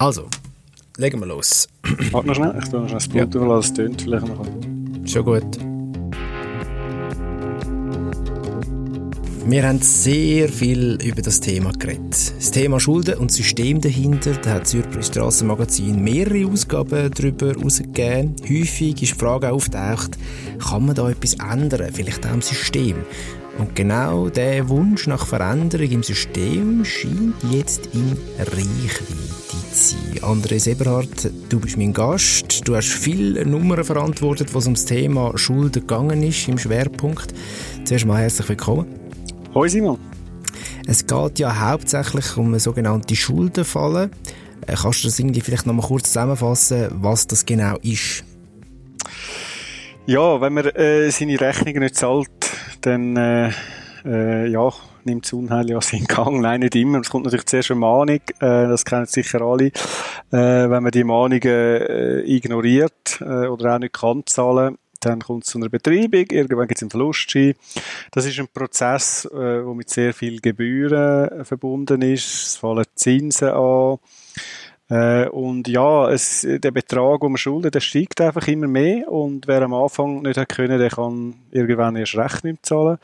Also, legen wir los. Warte noch schnell, ich tue noch schnell das Blut ja. überlassen, es tönt vielleicht noch. Schon gut. Wir haben sehr viel über das Thema geredet. Das Thema Schulden und System dahinter, da hat Zürcher Strassenmagazin mehrere Ausgaben darüber herausgegeben. Häufig ist die Frage auftaucht, kann man da etwas ändern, vielleicht auch im System? Und genau der Wunsch nach Veränderung im System scheint jetzt in Reichweite zu sein. Andres Eberhardt, du bist mein Gast. Du hast viele Nummern verantwortet, was ums Thema Schulden gegangen ist im Schwerpunkt. Zuerst mal herzlich willkommen. Hoi Simon. Es geht ja hauptsächlich um eine sogenannte Schuldenfalle. Äh, kannst du das irgendwie vielleicht noch mal kurz zusammenfassen, was das genau ist? Ja, wenn man äh, seine Rechnungen nicht zahlt, dann äh, äh, ja, nimmt das Unheil ja seinen Gang. Nein, nicht immer. Es kommt natürlich zuerst eine Mahnung, äh, das kennen sicher alle. Äh, wenn man die Mahnungen äh, ignoriert äh, oder auch nicht kann zahlen, dann kommt es zu einer Betreibung, irgendwann gibt es einen Verlustschein. Das ist ein Prozess, äh, wo mit sehr viel Gebühren verbunden ist. Es fallen Zinsen an. Äh, und ja, es, der Betrag, den man schuldet, der steigt einfach immer mehr. Und wer am Anfang nicht hat können, der kann irgendwann erst recht nicht zahlen.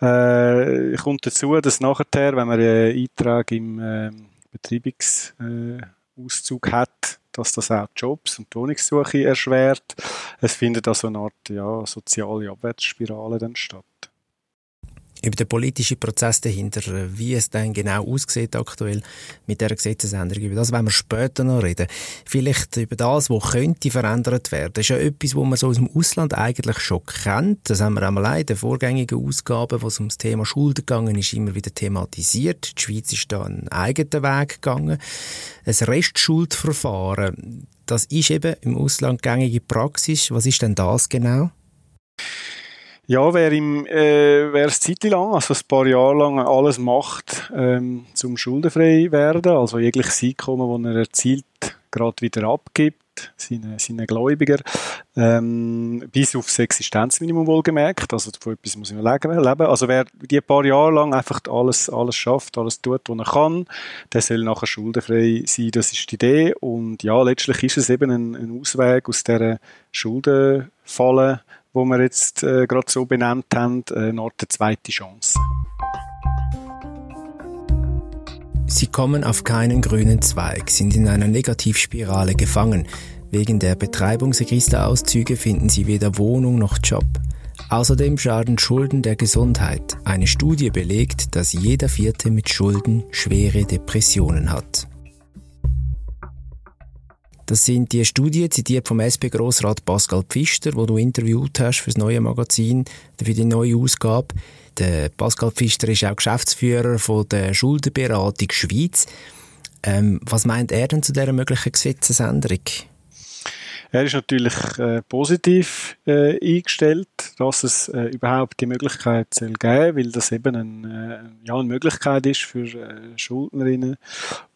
Äh, kommt dazu, dass nachher, wenn man einen Eintrag im äh, Betreibungsauszug hat, dass das auch Jobs und Wohnungssuche erschwert. Es findet also eine Art ja, soziale Abwärtsspirale dann statt über den politischen Prozess dahinter, wie es dann genau aussieht aktuell mit der Gesetzesänderung. Über das werden wir später noch reden. Vielleicht über das, was könnte verändert werden. Das ist ja etwas, was man so aus dem Ausland eigentlich schon kennt. Das haben wir einmal in den vorgängigen Ausgaben, wo es um das Thema Schulden gegangen ist, immer wieder thematisiert. Die Schweiz ist da einen eigenen Weg gegangen. Ein Restschuldverfahren, das ist eben im Ausland gängige Praxis. Was ist denn das genau? Ja, wer, im, äh, wer es lang, also ein paar Jahre lang alles macht, ähm, zum schuldenfrei werden, also jegliches Einkommen, das er erzielt, gerade wieder abgibt, seine, seine Gläubiger, ähm, bis aufs Existenzminimum wohlgemerkt, also von etwas muss man leben, leben. Also wer die paar Jahre lang einfach alles, alles schafft, alles tut, was er kann, der soll nachher schuldenfrei sein, das ist die Idee und ja, letztlich ist es eben ein, ein Ausweg aus dieser Schuldenfalle, wo wir jetzt äh, gerade so benannt haben, äh, eine Art zweite Chance. Sie kommen auf keinen grünen Zweig, sind in einer Negativspirale gefangen. Wegen der Betreibungsregisterauszüge finden sie weder Wohnung noch Job. Außerdem schaden Schulden der Gesundheit. Eine Studie belegt, dass jeder Vierte mit Schulden schwere Depressionen hat. Das sind die Studien, zitiert vom SP-Grossrat Pascal Pfister, wo du interviewt hast für das neue Magazin, für die neue Ausgabe. Der Pascal Pfister ist auch Geschäftsführer von der Schuldenberatung Schweiz. Ähm, was meint er denn zu dieser möglichen Gesetzesänderung? Er ist natürlich äh, positiv äh, eingestellt, dass es äh, überhaupt die Möglichkeit soll geben, weil das eben ein, äh, ja, eine Möglichkeit ist für äh, Schuldnerinnen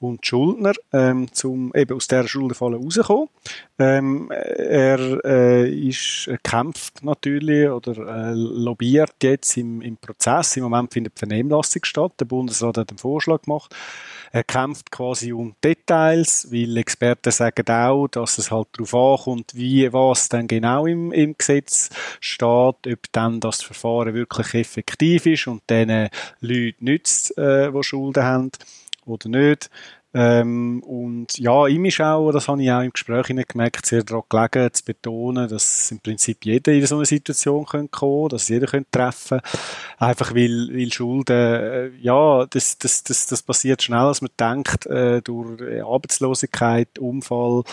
und Schuldner, ähm, zum eben aus dieser Schuldenfalle rauszukommen. Ähm, er äh, ist, er kämpft natürlich oder äh, lobbyiert jetzt im, im Prozess. Im Moment findet die Vernehmlassung statt. Der Bundesrat hat einen Vorschlag gemacht. Er kämpft quasi um Details, weil Experten sagen auch, dass es halt darauf ankommt, wie was dann genau im, im Gesetz steht, ob dann das Verfahren wirklich effektiv ist und den Leuten nützt, äh, die Schulden haben oder nicht. Ähm, und ja, ihm ist auch, das habe ich auch im Gespräch gemerkt, sehr daran gelegen, zu betonen, dass im Prinzip jeder in so eine Situation kommen könnte, dass jeder könnte treffen Einfach weil, weil Schulden, äh, ja, das, das, das, das passiert schneller, als man denkt, äh, durch Arbeitslosigkeit, Unfall,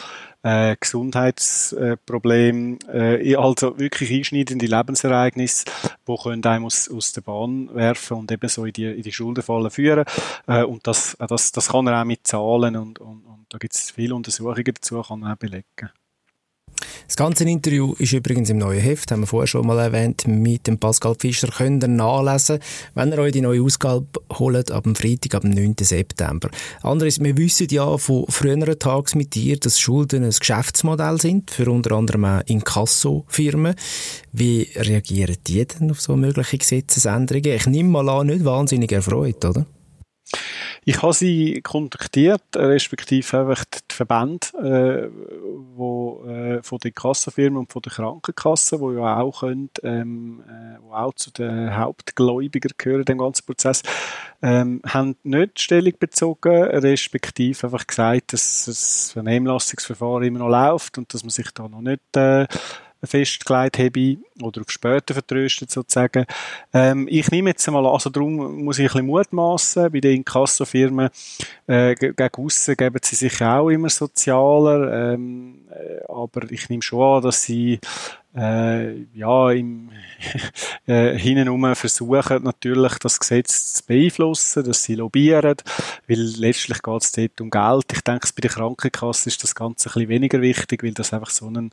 äh, Gesundheitsproblem, äh, also wirklich einschneidende Lebensereignisse, die können einem aus, aus der Bahn werfen und eben so in die, in die Schuldenfalle führen. Äh, und das, das, das kann er auch mit Zahlen und, und, und da gibt es viele Untersuchungen dazu, kann man auch belegen. Das ganze Interview ist übrigens im neuen Heft, haben wir vorher schon mal erwähnt, mit dem Pascal Fischer. Könnt ihr nachlesen, wenn ihr euch die neue Ausgabe holt, ab dem Freitag, ab dem 9. September. Anderes, wir wissen ja von früheren Tagen mit dir, dass Schulden ein Geschäftsmodell sind, für unter anderem auch Inkasso-Firmen. Wie reagieren die denn auf so mögliche Gesetzesänderungen? Ich nehme mal an, nicht wahnsinnig erfreut, oder? Ich habe sie kontaktiert, respektive einfach die Verbände, äh, wo, äh, von den Kassenfirmen und von den Krankenkassen, wo ja auch können, ähm, äh, wo auch zu den Hauptgläubigern gehören, dem ganzen Prozess, ähm, haben nicht Stellung bezogen, respektive einfach gesagt, dass das Vernehmlassungsverfahren immer noch läuft und dass man sich da noch nicht äh, festgelegt habe oder auf später vertröstet sozusagen. Ähm, ich nehme jetzt mal an, also darum muss ich ein bisschen mutmaßen. Bei den Inkassofirmen äh, gegen aussen geben sie sich auch immer sozialer, ähm, äh, aber ich nehme schon an, dass sie äh, ja, im, äh, hintenrum versuchen natürlich das Gesetz zu beeinflussen, dass sie lobbyieren, weil letztlich geht es dort um Geld. Ich denke, bei der Krankenkasse ist das Ganze ein bisschen weniger wichtig, weil das einfach so ein,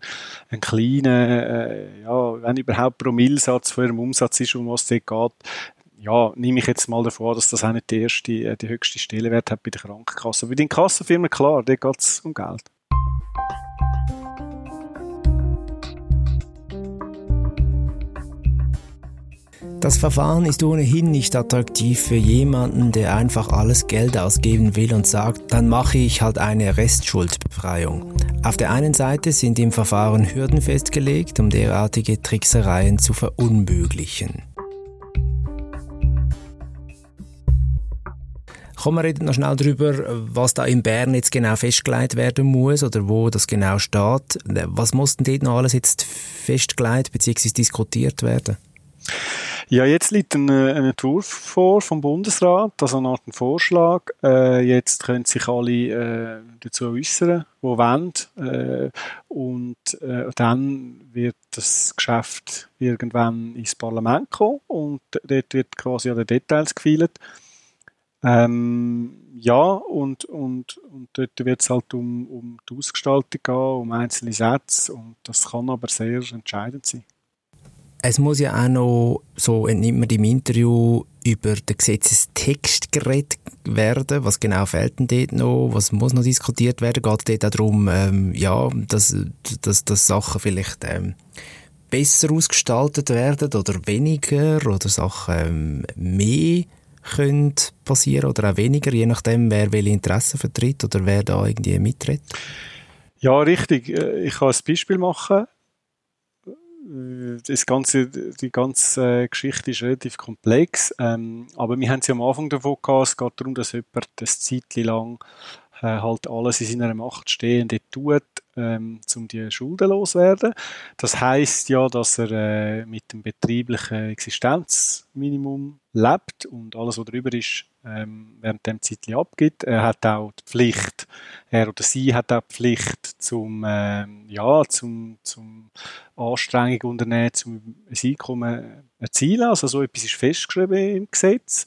ein kleiner, äh, ja, wenn überhaupt Promillsatz von ihrem Umsatz ist, um was dort geht, ja, nehme ich jetzt mal davor, dass das auch nicht die erste, äh, die höchste Stellenwert hat bei der Krankenkasse. Bei den Kassenfirmen, klar, dort geht es um Geld. Das Verfahren ist ohnehin nicht attraktiv für jemanden, der einfach alles Geld ausgeben will und sagt, dann mache ich halt eine Restschuldbefreiung. Auf der einen Seite sind im Verfahren Hürden festgelegt, um derartige Tricksereien zu verunmöglichen. Kommen wir reden noch schnell darüber, was da in Bern jetzt genau festgelegt werden muss oder wo das genau steht. Was muss denn dort noch alles jetzt festgelegt bzw. diskutiert werden? Ja, jetzt liegt ein, ein Entwurf vor vom Bundesrat, also eine Art Vorschlag. Äh, jetzt können sich alle äh, dazu äußern, die wollen. Äh, und äh, dann wird das Geschäft irgendwann ins Parlament kommen und dort wird quasi an Details gefeilt. Ähm, ja, und, und, und dort wird es halt um, um die Ausgestaltung gehen, um einzelne Sätze und das kann aber sehr entscheidend sein. Es muss ja auch noch, so entnimmt man im Interview, über den Gesetzestext geredet werden. Was genau fehlt denn dort noch? Was muss noch diskutiert werden? Geht dort auch darum, ähm, ja, dass, dass, dass Sachen vielleicht ähm, besser ausgestaltet werden oder weniger oder Sachen ähm, mehr können passieren oder auch weniger, je nachdem, wer welche Interessen vertritt oder wer da irgendwie mitritt? Ja, richtig. Äh, ich kann ein Beispiel machen. Das ganze, die ganze äh, Geschichte ist relativ komplex, ähm, aber wir haben sie am Anfang davon gehabt, es geht darum, dass jemand das Zeitchen lang äh, halt alles in seiner Macht Stehende tut, ähm, um die Schulden loswerden. Das heißt ja, dass er äh, mit dem betrieblichen Existenzminimum lebt und alles, was darüber ist, ähm, während dem Zeitli abgibt. Er hat auch die Pflicht, er oder sie hat auch die Pflicht zum, ähm, ja, zum, zum Anstrengung unternehmen, zum ein Einkommen erzielen. Also so etwas ist festgeschrieben im Gesetz.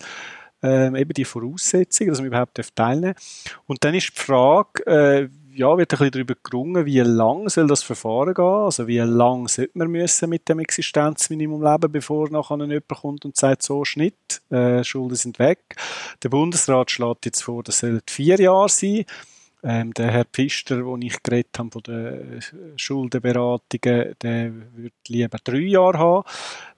Ähm, eben die Voraussetzungen, dass man überhaupt teilnehmen darf. Und dann ist die Frage, äh, ja, wird ein bisschen darüber gerungen, wie lang soll das Verfahren gehen? Also wie lang sollte man müssen mit dem Existenzminimum leben, bevor nachher jemand kommt und sagt, so Schnitt, äh, Schulden sind weg. Der Bundesrat schlägt jetzt vor, das soll vier Jahre sein. Ähm, der Herr Pfister, wo ich geredet habe von den Schuldenberatungen, der würde lieber drei Jahre haben.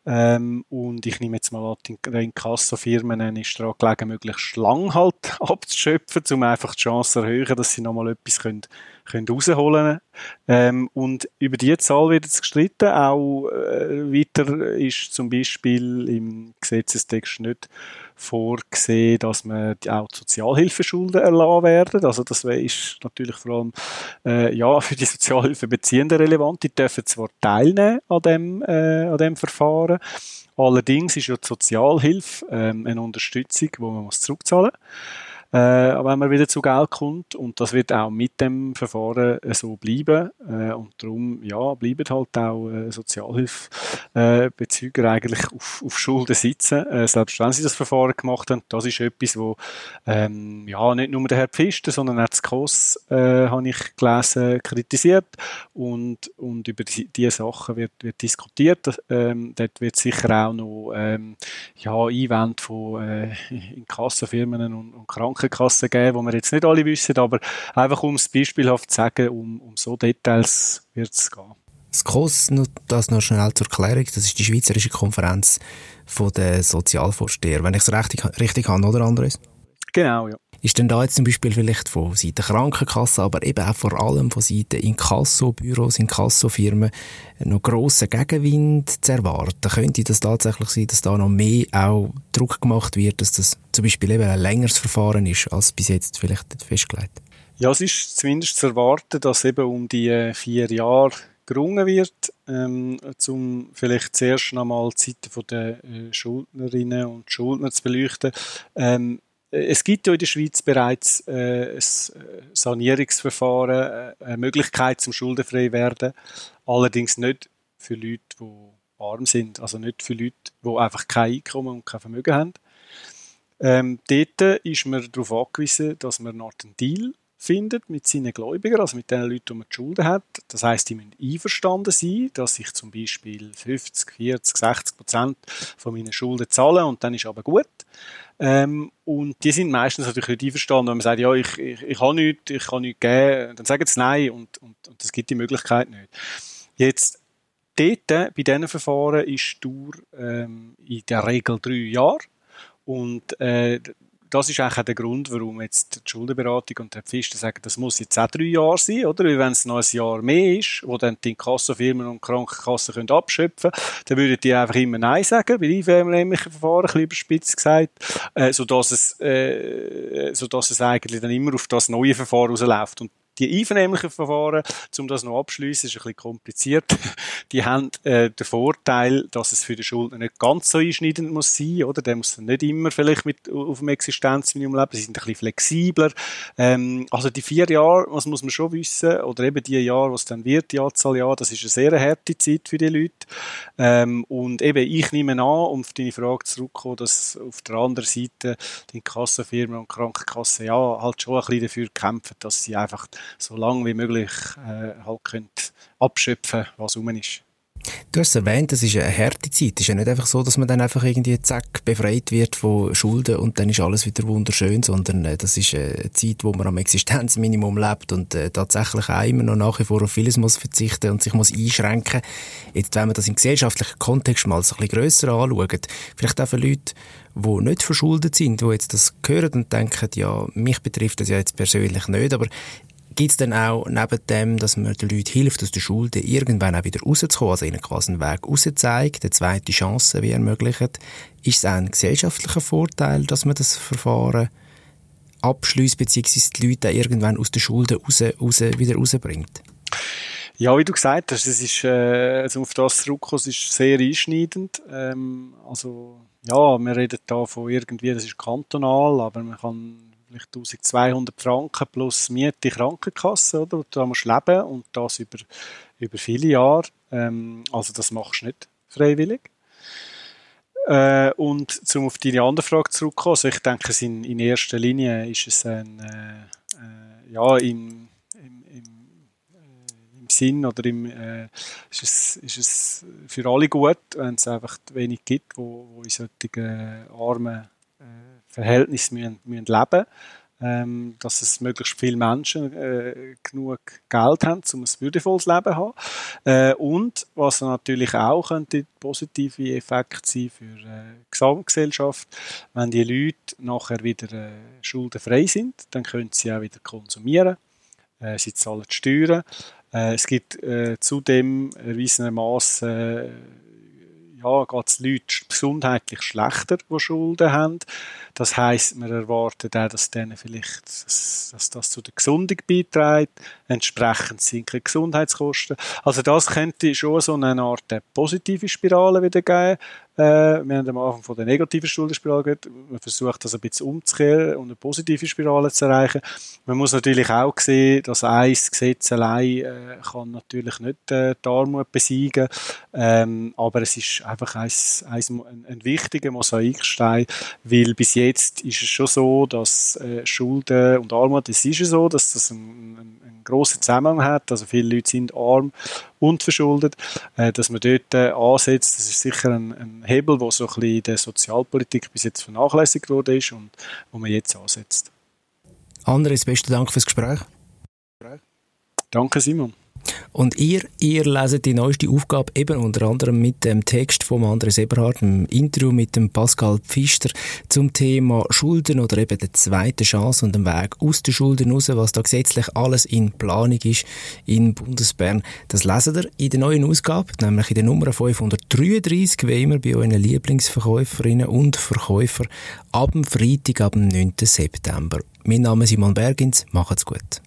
Ähm, und ich nehme jetzt mal an, die Inkasso-Firmen ist daran gelegen, möglichst lang halt abzuschöpfen, um einfach die Chance zu erhöhen, dass sie nochmal etwas können, können rausholen ähm, Und über die Zahl wird jetzt gestritten. Auch äh, weiter ist zum Beispiel im Gesetzestext nicht vorgesehen, dass man auch die Sozialhilfeschulden erlassen werden. Also das ist natürlich vor allem äh, ja, für die Sozialhilfebeziehenden relevant. Die dürfen zwar teilnehmen an dem, äh, an dem Verfahren, allerdings ist ja die Sozialhilfe ähm, eine Unterstützung, wo man muss zurückzahlen muss äh, wenn man wieder zu Geld kommt. Und das wird auch mit dem Verfahren äh, so bleiben. Äh, und darum, ja, bleiben halt auch äh, Sozialhilfebezüger eigentlich auf, auf Schulden sitzen, äh, selbst wenn sie das Verfahren gemacht haben. Das ist etwas, wo ähm, ja, nicht nur der Herr Pfister, sondern auch das KOS, äh, habe ich gelesen, kritisiert. Und, und über die, diese Sachen wird, wird diskutiert. Ähm, dort wird sicher auch noch ähm, ja, Einwände von äh, Inkassenfirmen und, und Kranken Krankenkassen geben, wo wir jetzt nicht alle wissen, aber einfach um es beispielhaft zu sagen, um, um so Details wird es gehen. Das KOS, das noch schnell zur Klärung, das ist die Schweizerische Konferenz von der Sozialvorsteher, wenn ich es richtig, richtig habe, oder Andres? Genau, ja. Ist denn da jetzt zum Beispiel vielleicht von Seiten Krankenkasse, aber eben auch vor allem von Seiten Inkasso-Büros, Inkasso-Firmen noch grosser Gegenwind zu erwarten? Könnte das tatsächlich sein, dass da noch mehr auch Druck gemacht wird, dass das zum Beispiel eben ein längeres Verfahren ist, als bis jetzt vielleicht festgelegt? Ja, es ist zumindest zu erwarten, dass eben um die äh, vier Jahre gerungen wird, ähm, um vielleicht zuerst einmal die Seite der äh, Schuldnerinnen und Schuldner zu beleuchten. Ähm, es gibt ja in der Schweiz bereits äh, ein Sanierungsverfahren, äh, eine Möglichkeit zum schuldenfrei werden, allerdings nicht für Leute, die arm sind, also nicht für Leute, die einfach kein Einkommen und kein Vermögen haben. Ähm, dort ist man darauf angewiesen, dass man nach dem Deal findet mit seinen Gläubigern, also mit den Leuten, die man die Schulden hat. Das heißt, die müssen einverstanden sein, dass ich zum Beispiel 50, 40, 60 Prozent von meinen Schulden zahle und dann ist aber gut. Ähm, und die sind meistens natürlich nicht einverstanden, wenn man sagt, ja, ich, ich, ich habe nichts, ich kann nichts geben, dann sagen sie nein und, und, und das gibt die Möglichkeit nicht. Jetzt, dort, bei diesen Verfahren ist die Dauer ähm, in der Regel drei Jahre. Und äh, das ist eigentlich auch der Grund, warum jetzt die Schuldenberatung und der Pfisten sagen, das muss jetzt auch drei Jahre sein, oder? Weil wenn es noch ein Jahr mehr ist, wo dann die Inkassofirmen und Krankenkassen können abschöpfen können, dann würden die einfach immer Nein sagen, bei einvernehmlichen Verfahren, ein bisschen überspitzt gesagt, äh, sodass es, äh, sodass es eigentlich dann immer auf das neue Verfahren rausläuft. Und die einvernehmlichen Verfahren, um das noch abschließen, ist ein bisschen kompliziert. Die haben äh, den Vorteil, dass es für den Schuldner nicht ganz so einschneidend muss sein, oder? Der muss dann nicht immer vielleicht mit auf dem Existenzminimum leben. Sie sind ein bisschen flexibler. Ähm, also die vier Jahre, was muss man schon wissen, oder eben die Jahre, was dann wird, die Anzahl Jahre, das ist eine sehr harte Zeit für die Leute. Ähm, und eben, ich nehme an, um auf deine Frage zurückzukommen, dass auf der anderen Seite die Kassenfirmen und Krankenkassen ja halt schon ein bisschen dafür kämpfen, dass sie einfach so lange wie möglich äh, halt könnt abschöpfen was rum ist. Du hast es erwähnt, das ist eine harte Zeit. Es ist ja nicht einfach so, dass man dann einfach irgendwie zack befreit wird von Schulden und dann ist alles wieder wunderschön, sondern äh, das ist eine Zeit, wo man am Existenzminimum lebt und äh, tatsächlich auch immer noch nach wie vor auf vieles muss verzichten und sich muss einschränken. Jetzt, wenn man das im gesellschaftlichen Kontext mal so ein bisschen grösser anschaut, vielleicht auch für Leute, die nicht verschuldet sind, die jetzt das hören und denken, ja, mich betrifft das ja jetzt persönlich nicht, aber Gibt es dann auch neben dem, dass man den Leuten hilft, aus der Schulden irgendwann auch wieder rauszukommen, also ihnen quasi einen Weg rauszeigt, eine zweite Chance wie ermöglicht, ist es auch ein gesellschaftlicher Vorteil, dass man das Verfahren abschließt, beziehungsweise die Leute auch irgendwann aus der Schulden raus, raus, wieder rausbringt? Ja, wie du gesagt hast, es ist, äh, also auf das zurückkommen, ist sehr einschneidend. Ähm, also, ja, wir reden da von irgendwie, das ist kantonal, aber man kann vielleicht 1200 Franken plus Miete Krankenkasse, oder? Da musst du leben und das über, über viele Jahre. Ähm, also das machst du nicht freiwillig. Äh, und zum auf deine andere Frage zurückzukommen, also ich denke, in, in erster Linie ist es ein, äh, äh, ja, im, im, im, äh, Sinn oder im, äh, ist, es, ist es für alle gut, wenn es einfach wenig gibt, wo, wo in solchen armen Verhältnis müssen, müssen leben ähm, dass es möglichst viele Menschen äh, genug Geld haben, um ein würdevolles Leben zu haben. Äh, und was natürlich auch könnte positive Effekt sein für äh, die Gesamtgesellschaft, wenn die Leute nachher wieder äh, schuldenfrei sind, dann können sie auch wieder konsumieren. Äh, sie zahlen die Steuern. Äh, es gibt äh, zudem erwiesenermaßen ja, geht es Leuten gesundheitlich schlechter, die Schulden haben. Das heisst, man erwartet auch, dass denen vielleicht, dass, dass das zu der Gesundung beiträgt. Entsprechend sinken Gesundheitskosten. Also das könnte schon so eine Art positive Spirale wieder geben. Äh, wir haben am Anfang von der negativen Schuldenspirale gehört. Man versucht das ein bisschen umzukehren und eine positive Spirale zu erreichen. Man muss natürlich auch sehen, dass ein Gesetz allein äh, kann natürlich nicht äh, die Armut besiegen. Ähm, aber es ist einfach ein, ein, ein wichtiger Mosaikstein, weil bis jetzt ist es schon so, dass äh, Schulden und Armut, es ist ja so, dass das einen, einen, einen grossen Zusammenhang hat. Also viele Leute sind arm und verschuldet, äh, dass man dort äh, ansetzt. Das ist sicher ein, ein Hebel, wo so ein bisschen in der Sozialpolitik bis jetzt vernachlässigt wurde ist und wo man jetzt ansetzt. Andres, besten Dank fürs Gespräch. Danke, Simon. Und ihr, ihr leset die neueste Aufgabe eben unter anderem mit dem Text von Andres Eberhardt, im Interview mit dem Pascal Pfister zum Thema Schulden oder eben der zweiten Chance und dem Weg aus den Schulden raus, was da gesetzlich alles in Planung ist in Bundesbern. Das lesen ihr in der neuen Ausgabe, nämlich in der Nummer 533, wie immer bei euren Lieblingsverkäuferinnen und Verkäufern, ab dem Freitag, ab dem 9. September. Mein Name ist Simon Bergins, macht's gut.